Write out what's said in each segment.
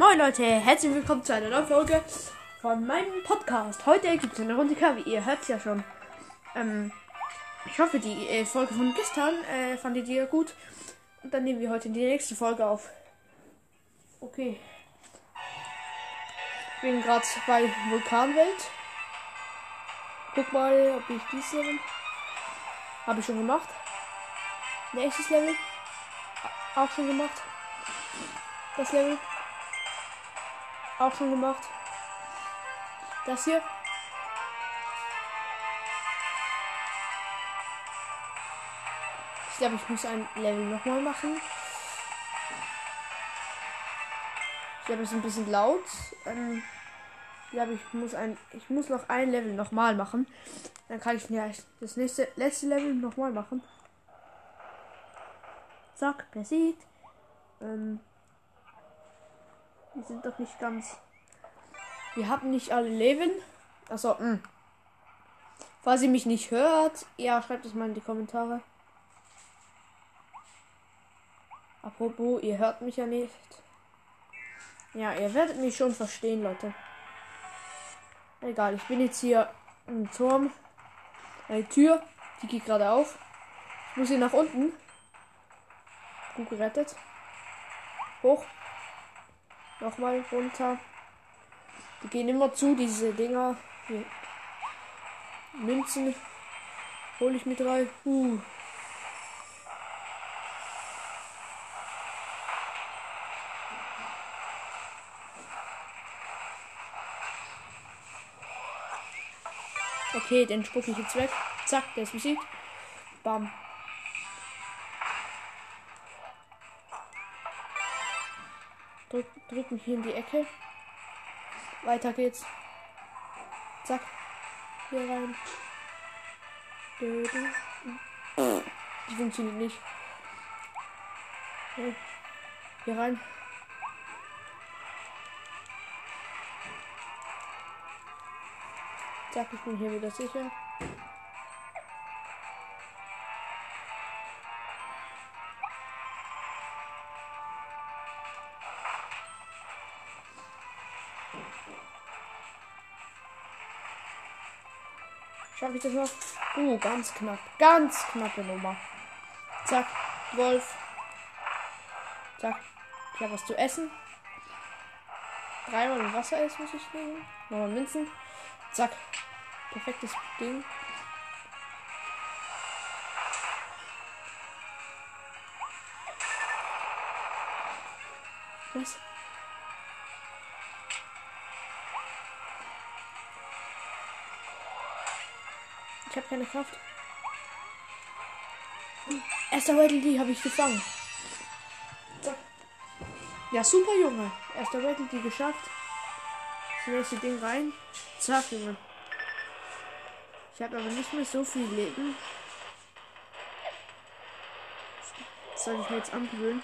Moin Leute, herzlich willkommen zu einer neuen Folge von meinem Podcast. Heute gibt es eine Runde Curry, ihr hört es ja schon. Ähm, ich hoffe, die äh, Folge von gestern äh, fandet ihr gut. Und dann nehmen wir heute die nächste Folge auf. Okay. Ich bin gerade bei Vulkanwelt. Guck mal, ob ich dieses Level. Habe ich schon gemacht. Nächstes Level. Auch schon gemacht. Das Level. Auch schon gemacht. Das hier. Ich glaube, ich muss ein Level nochmal machen. Ich glaube, es ist ein bisschen laut. Ähm, ich glaube, ich muss ein, ich muss noch ein Level nochmal machen. Dann kann ich ja das nächste, letzte Level nochmal machen. Zack, besiegt. Ähm, wir sind doch nicht ganz. Wir haben nicht alle Leben. Achso, mh. Falls ihr mich nicht hört, ja, schreibt es mal in die Kommentare. Apropos, ihr hört mich ja nicht. Ja, ihr werdet mich schon verstehen, Leute. Egal, ich bin jetzt hier im Turm. Eine Tür, die geht gerade auf. Ich muss hier nach unten. Gut gerettet. Hoch. Nochmal runter. Die gehen immer zu, diese Dinger. Hier. Münzen. Hole ich mit rein. Uh. Okay, den spucke ich jetzt weg. Zack, der ist besiegt. Bam. Drück, drücken hier in die Ecke. Weiter geht's. Zack. Hier rein. Die funktioniert nicht. Hier rein. Zack, ich bin hier wieder sicher. Schaffe ich das noch? Uh, ganz knapp. Ganz knappe Nummer. Zack, Wolf. Zack. Ich habe was zu essen. Dreimal Wassereis muss ich nehmen. Nochmal Münzen. Zack. Perfektes Ding. Was? Ich habe keine Kraft. Erster Rattle, die habe ich gefangen. Ja, super, Junge. Erster Rattle, die geschafft. Das nächste Ding rein. Zack, Junge. Ich habe aber nicht mehr so viel Leben. Das soll ich mir jetzt angewöhnen.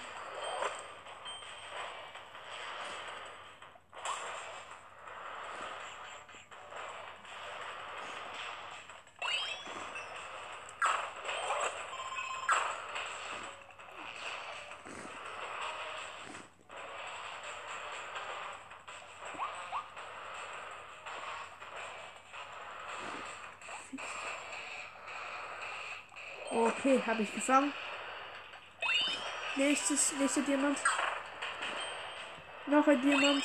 Habe ich gefangen. Nächstes, nächster Diamant. Noch ein Diamant.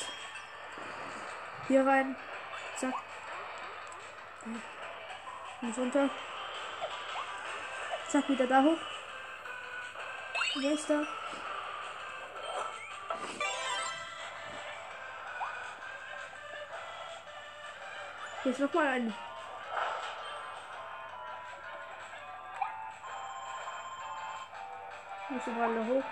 Hier rein. Zack. Und runter. Zack, wieder da hoch. Nächster. Hier ist noch mal ein. Muss aber alle hoch.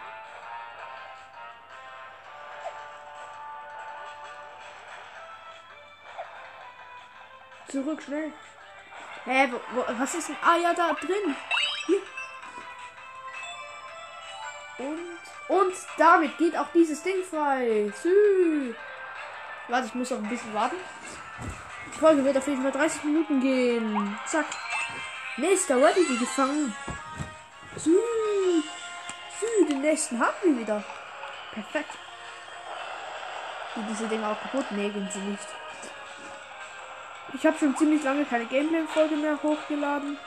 Zurück, schnell. Hä, wo, was ist denn? Ah ja, da drin. Hier. Und, und damit geht auch dieses Ding frei. Sü. Warte, ich muss noch ein bisschen warten. Die Folge wird auf jeden Fall 30 Minuten gehen. Zack. Nächster Ready gefangen. Den nächsten haben wir wieder. Perfekt. Die diese Dinge auch kaputt? Gehen sie nicht. Ich habe schon ziemlich lange keine Gameplay-Folge mehr hochgeladen.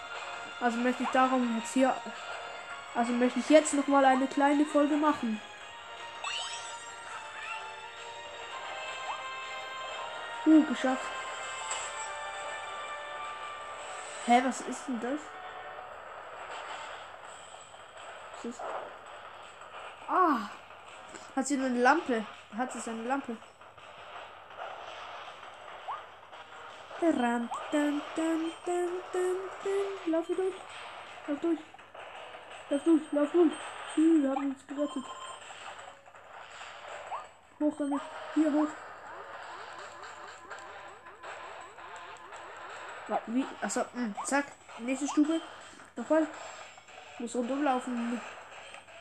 Also möchte ich darum jetzt hier. Also möchte ich jetzt noch mal eine kleine Folge machen. Uh, geschafft. Hä, was ist denn das? Was ist? Ah! Hat sie eine Lampe? Hat sie eine Lampe? Ran, dann, dann, dann, dann, dann. Lauf hier durch. Lauf durch. Lauf durch, lauf durch. Wir haben uns gerettet. Hoch damit. Hier hoch. Wie? Achso, mh, hm, zack. Nächste Stufe. Nochmal. Muss rundum laufen.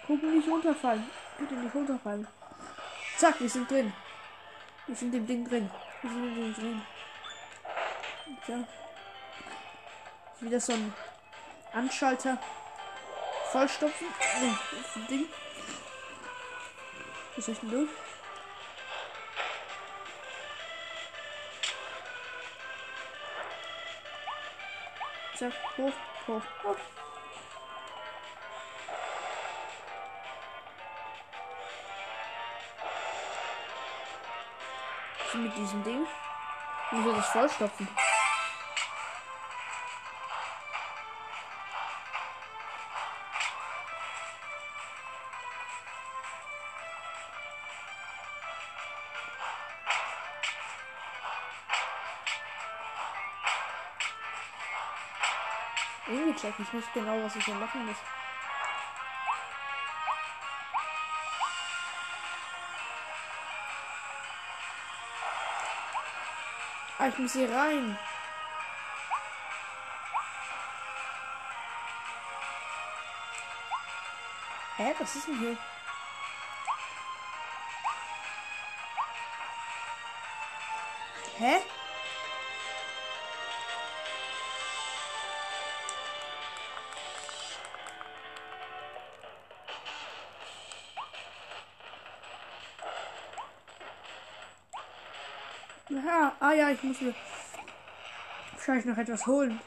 Gucken, nicht runterfallen. Bitte nicht runterfallen. Zack, wir sind drin. Wir sind im Ding drin. Wir sind im Ding drin. Ja. Wieder so ein Anschalter. Vollstopfen. Nee, das ist ein Ding. Was soll ich denn durch? Zack, hoch, hoch, hoch. So mit diesem Ding. Wie soll das vollstopfen? Irgendwie check ich nicht genau, was ich hier machen muss. Ah, ich muss hier rein. Hä, was ist denn hier? Hä? Ja, ich muss mir wahrscheinlich noch etwas holen.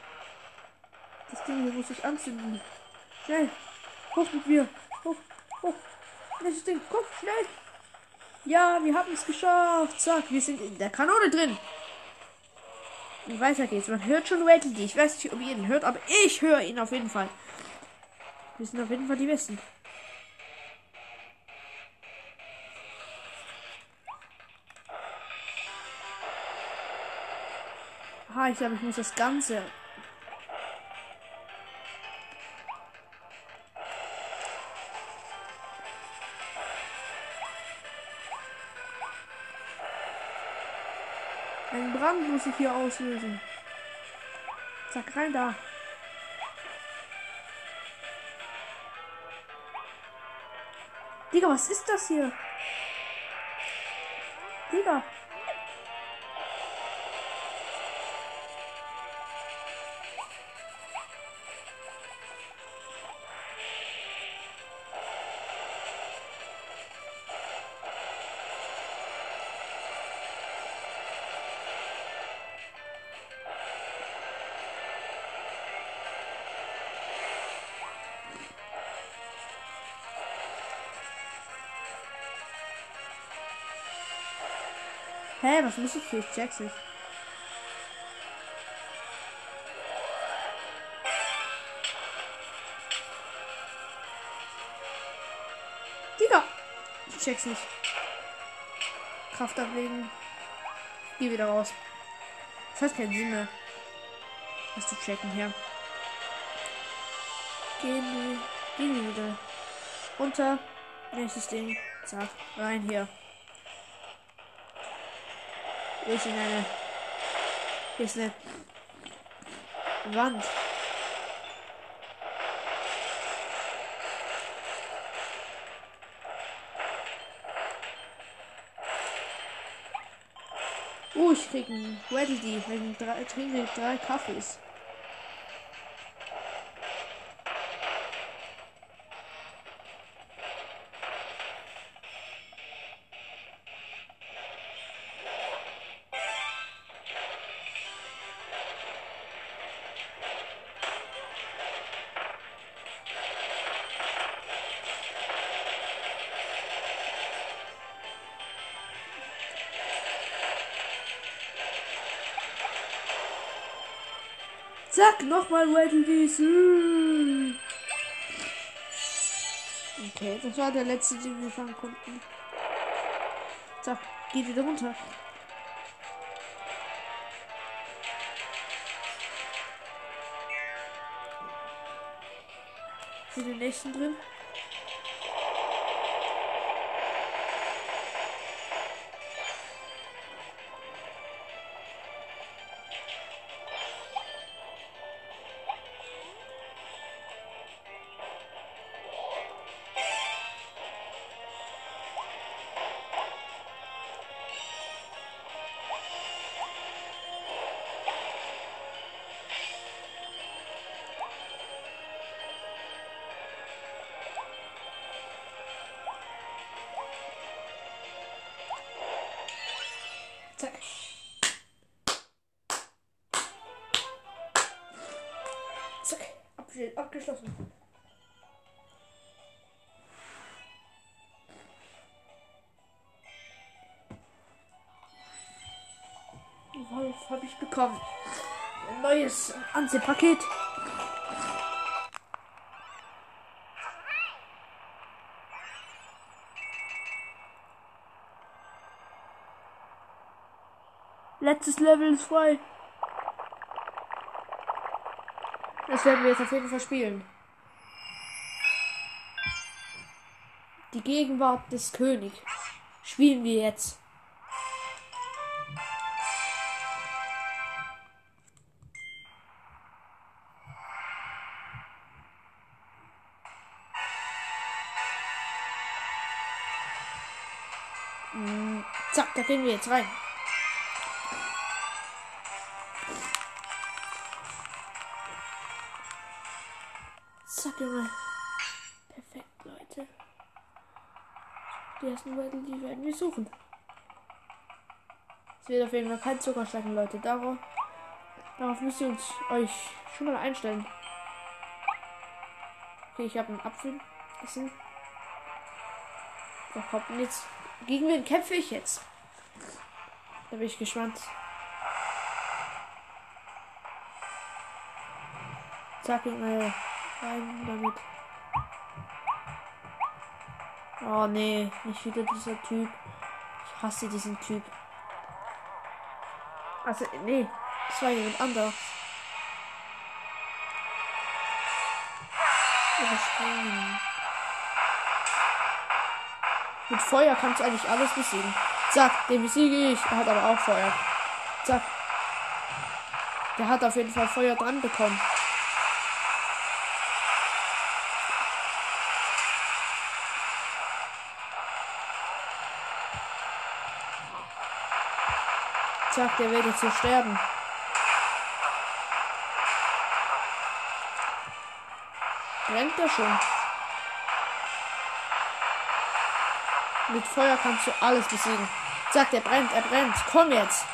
Das Ding hier muss ich anzünden. Schnell. Hoch mit mir. Hoch, hoch. Nächstes Ding. Komm, schnell. Ja, wir haben es geschafft. Zack, wir sind in der Kanone drin. Und weiter geht's. Man hört schon Waddle Ich weiß nicht, ob ihr ihn hört, aber ich höre ihn auf jeden Fall. Wir sind auf jeden Fall die Besten. Aha, ich glaube, ich muss das Ganze. Ein Brand muss ich hier auslösen. Zack, rein da. Digga, was ist das hier? Digga. Hä, was muss ich hier? Ich check's nicht. Digga! Ich check's nicht. Kraft ablegen. Geh wieder raus. Das hat keinen Sinn mehr. Was zu checken hier. Gehen wir. Gehen wir wieder. Runter. Nächstes Ding. Zack. Rein hier. Hier ist eine. Hier ist eine Wand. Oh, ich krieg einen Ready, wegen drei, trinke drei Kaffees. Zack, nochmal Weddle Wiese. Okay, das war der letzte, den wir fangen konnten. Zack, geht wieder runter. Für den nächsten drin. Abgeschlossen. Was habe ich bekommen? Ein neues Anziehpaket. Letztes Level ist frei. Das werden wir jetzt auf jeden Fall spielen. Die Gegenwart des Königs. Spielen wir jetzt. Mm, Zack, da gehen wir jetzt rein. Ersten Battle, die werden wir suchen. Es wird auf jeden Fall kein Zuckerschlecken, Leute. Darauf, darauf müsst ihr uns, euch schon mal einstellen. Okay, ich habe einen Apfel essen. Da kommt jetzt. Gegen wen kämpfe ich jetzt? Da bin ich gespannt. Zack, Junge. Rein damit. Oh nee, nicht wieder dieser Typ. Ich hasse diesen Typ. Also, nee, das war jemand anderes. Mit Feuer kannst du eigentlich alles besiegen. Zack, den besiege ich. Er hat aber auch Feuer. Zack. Der hat auf jeden Fall Feuer dran bekommen. Zack, der wird jetzt sterben. Brennt der schon? Mit Feuer kannst du alles besiegen. Zack, der brennt, er brennt. Komm jetzt.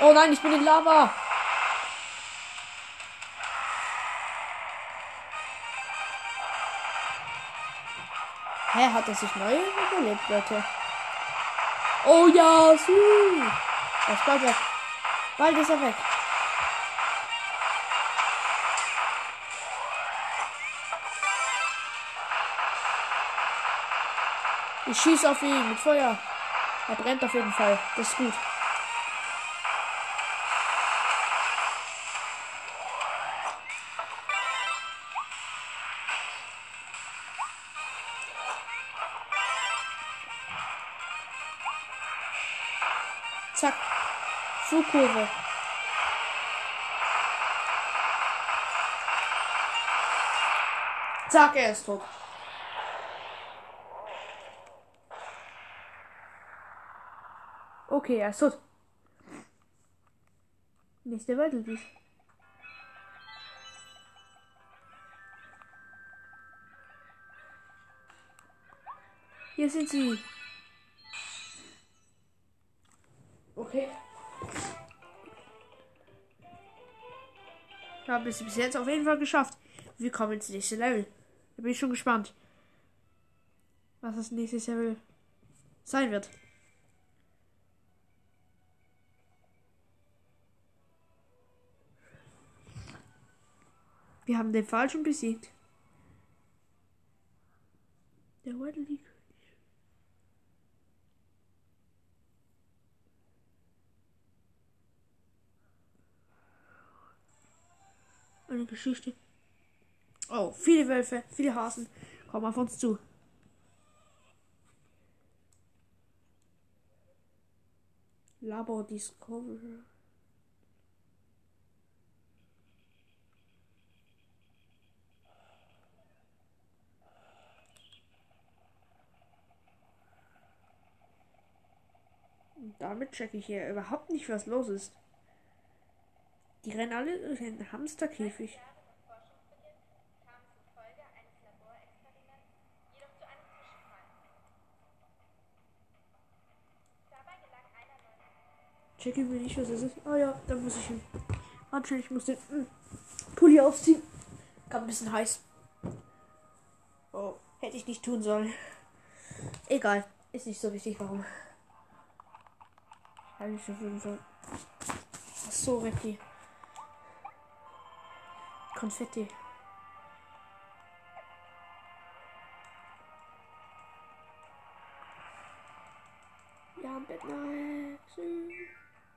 Oh nein, ich bin in Lava. Hä, hat er sich neu überlebt, Leute? Oh ja, süß. Er ist bald weg. Bald ist er weg. Ich schieße auf ihn mit Feuer. Er brennt auf jeden Fall. Das ist gut. Flugkurve. Zack, er ist tot. Okay, er ist tot. Nächste Battle dies. Hier sind sie. Ich habe es bis jetzt auf jeden Fall geschafft. Wir kommen ins nächste Level. Da bin ich schon gespannt, was das nächste Level sein wird. Wir haben den Falschen besiegt. Der Waddle Eine Geschichte. Oh, viele Wölfe, viele Hasen kommen auf uns zu. Labor Discover. Und damit checke ich hier überhaupt nicht, was los ist. Die rennen alle in den Hamsterkäfig. neuen Checke mir nicht, was es ist. Oh ja, da muss ich hin. Warte, ich muss den mm, Pulli aufziehen. Gerade ein bisschen heiß. Oh, hätte ich nicht tun sollen. Egal, ist nicht so wichtig, warum. Hätte ich schon tun sollen. Ach so, weg Konfetti. Ja, Bettner.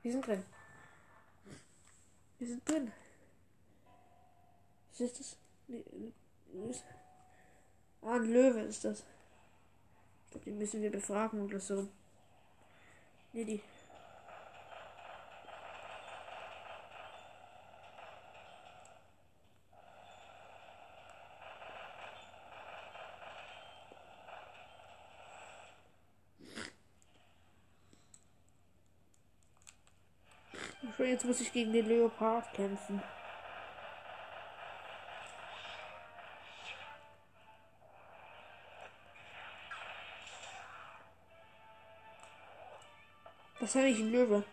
Wir sind drin. Wir sind drin. Was ist das? Nee, nee, ist- Ah, ein Löwe ist das. Ich glaube, den müssen wir befragen oder so. Nee, die. Schon jetzt muss ich gegen den Leopard kämpfen. Das ist ja nicht ein Löwe.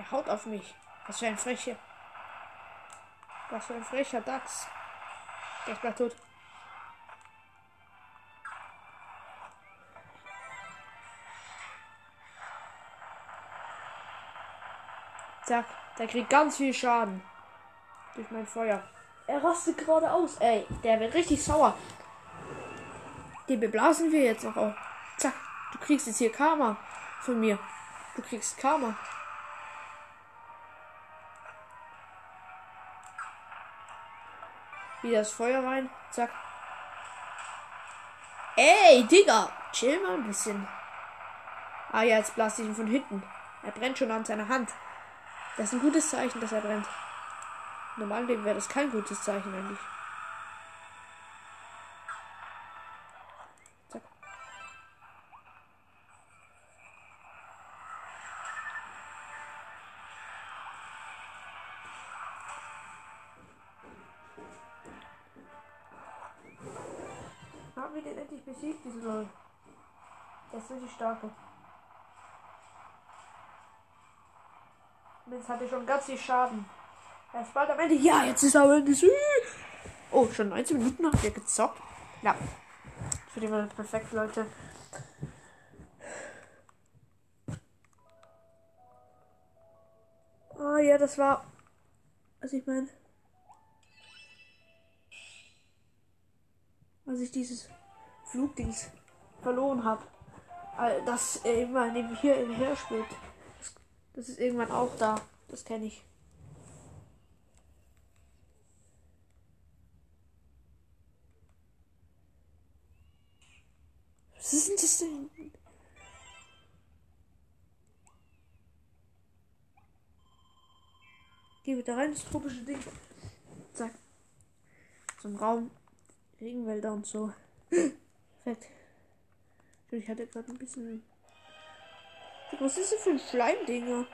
Er haut auf mich. Was für ein frecher. Was für ein frecher Dachs. Der ist tot. Zack, der kriegt ganz viel Schaden. Durch mein Feuer. Er rastet gerade aus. Ey, der wird richtig sauer. Den beblasen wir jetzt auch. Zack, du kriegst jetzt hier Karma von mir. Du kriegst Karma. Wieder das Feuer rein. Zack. Ey, Digga. Chill mal ein bisschen. Ah ja, jetzt blase ich ihn von hinten. Er brennt schon an seiner Hand. Das ist ein gutes Zeichen, dass er brennt. Leben wäre das kein gutes Zeichen eigentlich. Haben wir den endlich besiegt, diesen Leute? Der ist richtig starke. Jetzt hat er schon ganz viel Schaden. Er ist bald am Ende. Ja, jetzt ist er am Ende. Oh, schon 19 Minuten habt ihr gezockt. Ja. Für das perfekt, Leute. Ah ja, das war. Was ich meine. Als ich dieses Flugdings verloren habe. Das äh, immer neben hier im Her spielt. Das, das ist irgendwann auch da. Das kenne ich. Was ist denn das denn? Geh wieder rein, das tropische Ding. Zack. So Raum. Regenwälder und so. Perfekt. Ich hatte gerade ein bisschen. Was ist das für ein Schleimdinger?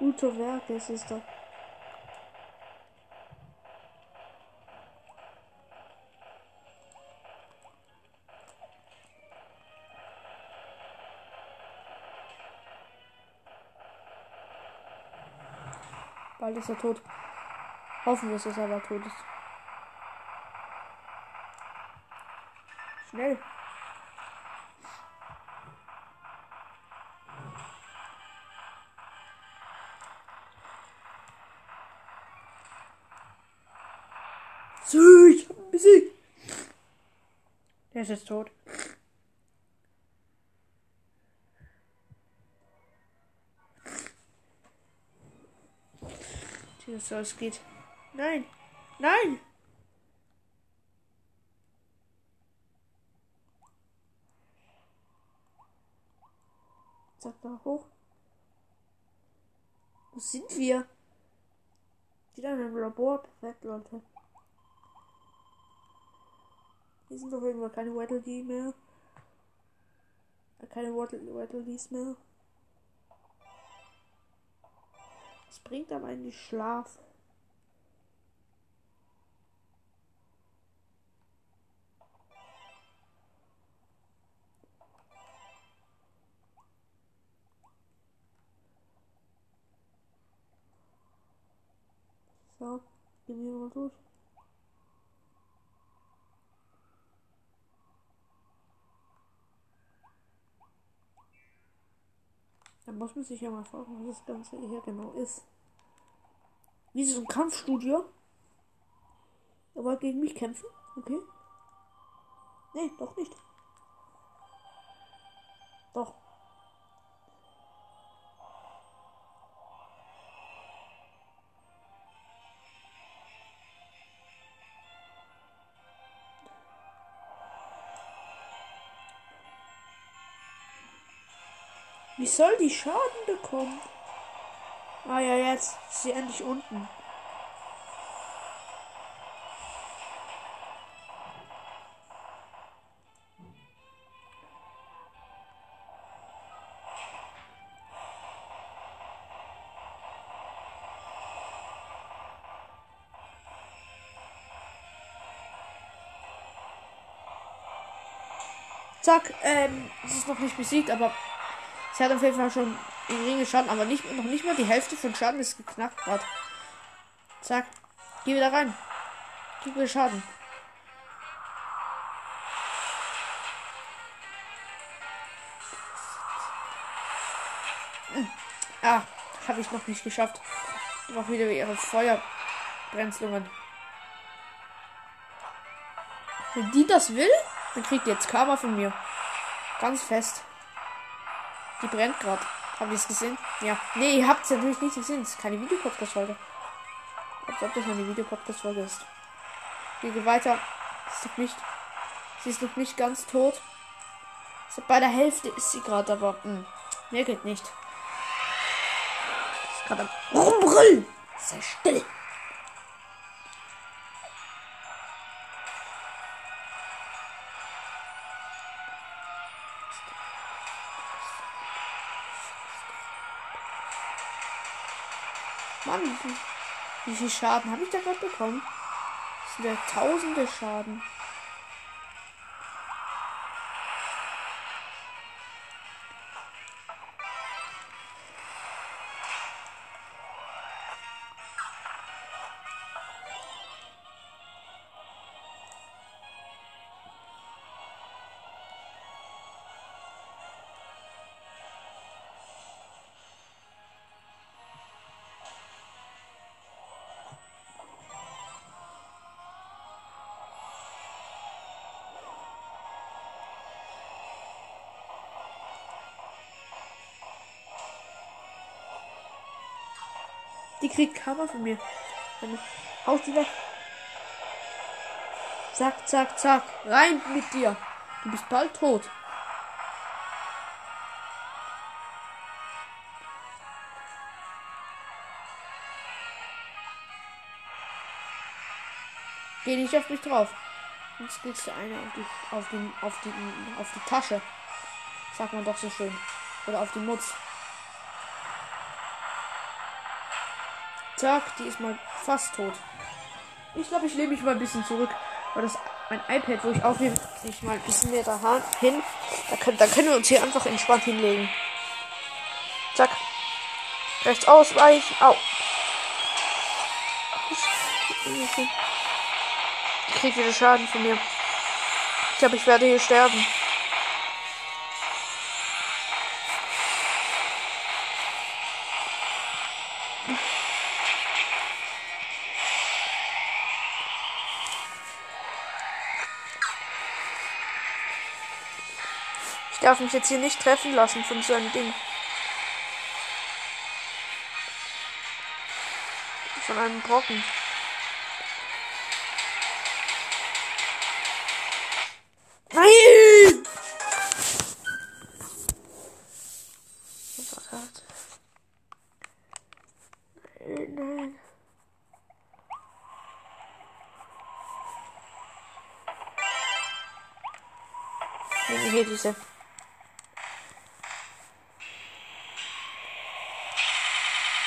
Uto Werk, es ist doch. Bald ist er tot. Hoffen wir, dass er aber tot ist. Schnell. So, ich hab ihn besiegt. Der ist jetzt tot. So, es geht. Nein! Nein! Sag da hoch. Wo sind wir? Wieder in einem Labor. Perfekt, Leute. Hier sind doch irgendwo keine Waddle mehr. Äh, Keine Waddle Waddledees mehr. Es bringt aber eigentlich Schlaf. So, gehen wir mal durch. Muss man sich ja mal fragen, was das Ganze hier genau ist. Wie so ein Kampfstudio. Er wollte gegen mich kämpfen? Okay. Nee, doch nicht. Wie soll die Schaden bekommen? Ah ja, jetzt ist sie endlich unten. Zack, ähm, es ist noch nicht besiegt, aber sie hat auf jeden Fall schon geringe Schaden, aber nicht, noch nicht mal die Hälfte von Schaden ist geknackt gerade. Zack, geh wieder rein. Gib mir Schaden. Hm. Ah, habe ich noch nicht geschafft. Noch wieder ihre Feuerbrenzlungen. Wenn die das will, dann kriegt ihr jetzt Karma von mir. Ganz fest. Die brennt gerade. Habt ihr es gesehen? Ja. Nee, ihr habt es natürlich nicht gesehen. Es ist keine Videopodcast-Folge. Als ob das eine Videopodcast-Folge ist. Wir gehen weiter. Ist noch nicht. Sie ist noch nicht ganz tot. So, bei der Hälfte ist sie gerade, aber mh, mir geht nicht. Ist gerade am Rumbrüllen. Sei still. Wie, wie viel Schaden habe ich da gerade bekommen? Das sind ja tausende Schaden. Die kriegt Karma von mir. Haut die weg. Zack, zack, zack. Rein mit dir. Du bist bald tot. Geh nicht auf mich drauf. Sonst kriegst du eine auf die, auf die, auf die, auf die Tasche. Sagt man doch so schön. Oder auf die Mutz. Zack, die ist mal fast tot. Ich glaube, ich lehne mich mal ein bisschen zurück. Weil das mein iPad, wo ich aufnehme, ich mal ein bisschen näher da hin. Da können, da können wir uns hier einfach entspannt hinlegen. Zack. Rechts ausweichen. Au. Ich krieg wieder Schaden von mir. Ich glaube, ich werde hier sterben. Darf mich jetzt hier nicht treffen lassen von so einem Ding. Von einem Brocken. Nein! Nein. Nehmen hier diese.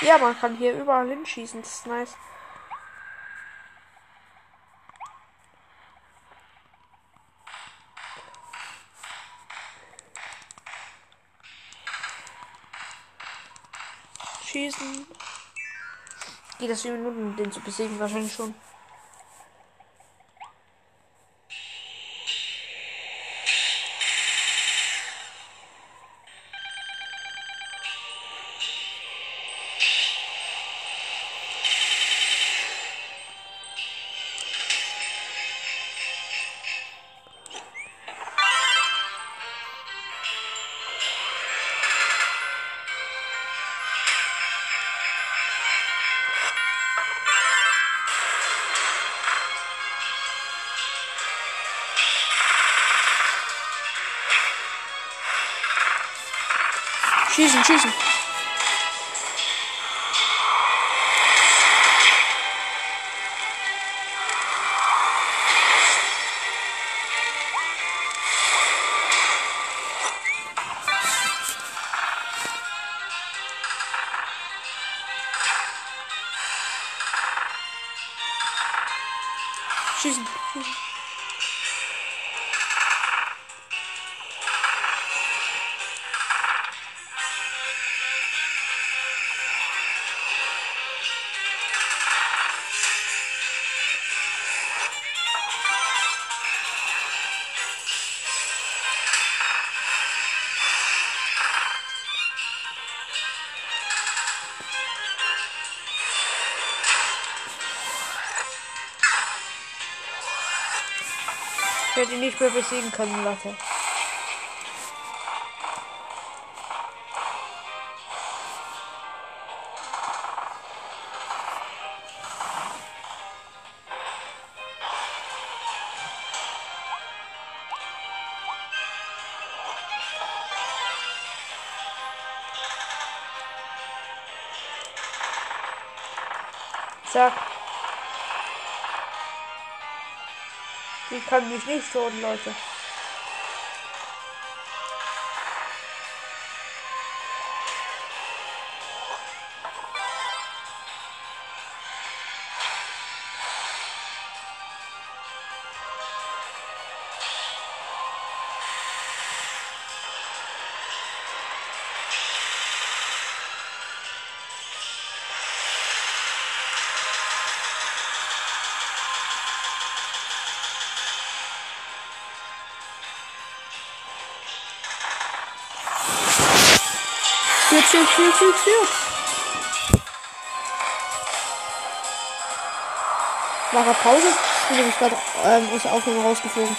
Ja, man kann hier überall hinschießen. Das ist nice. Schießen. Geht das vier Minuten, den zu besiegen? Wahrscheinlich schon. Schießen, schießen. Werde ihn nicht mehr besiegen können, Leute. Zack. Die kann mich nicht toten, Leute. War er Pause? Ich bin gerade ähm, aus der Aufnahme rausgeflogen.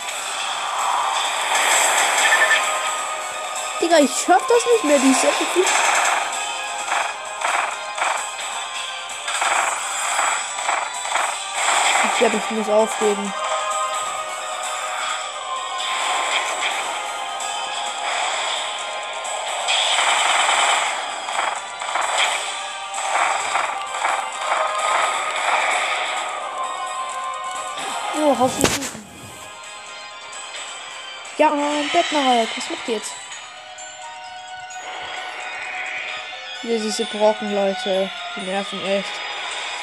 Digga, ich schaff das nicht mehr, die Sätze. Ich glaube, ich muss aufgeben. Oh, hoffentlich. Ja, Bettner, was macht ihr jetzt? Hier diese Brocken, Leute. Die nerven echt.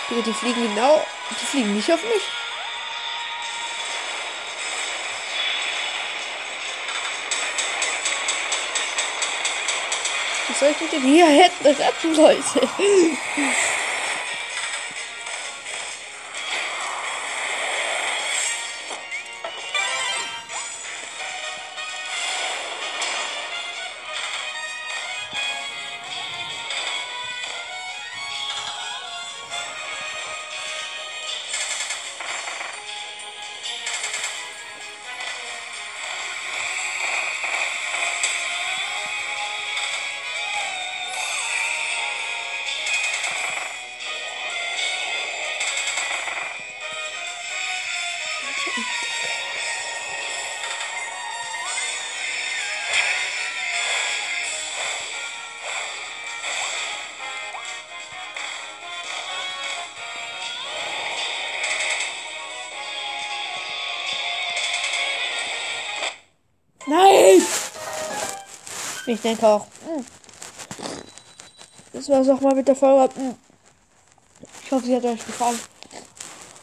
Die, die fliegen genau. Die fliegen nicht auf mich. Wie soll ich mich denn hier hätten retten, Leute? Ich denke auch. hm. Das war's auch mal mit der Folge. Hm. Ich hoffe, sie hat euch gefallen.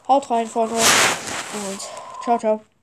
Haut rein, Freunde. Und ciao, ciao.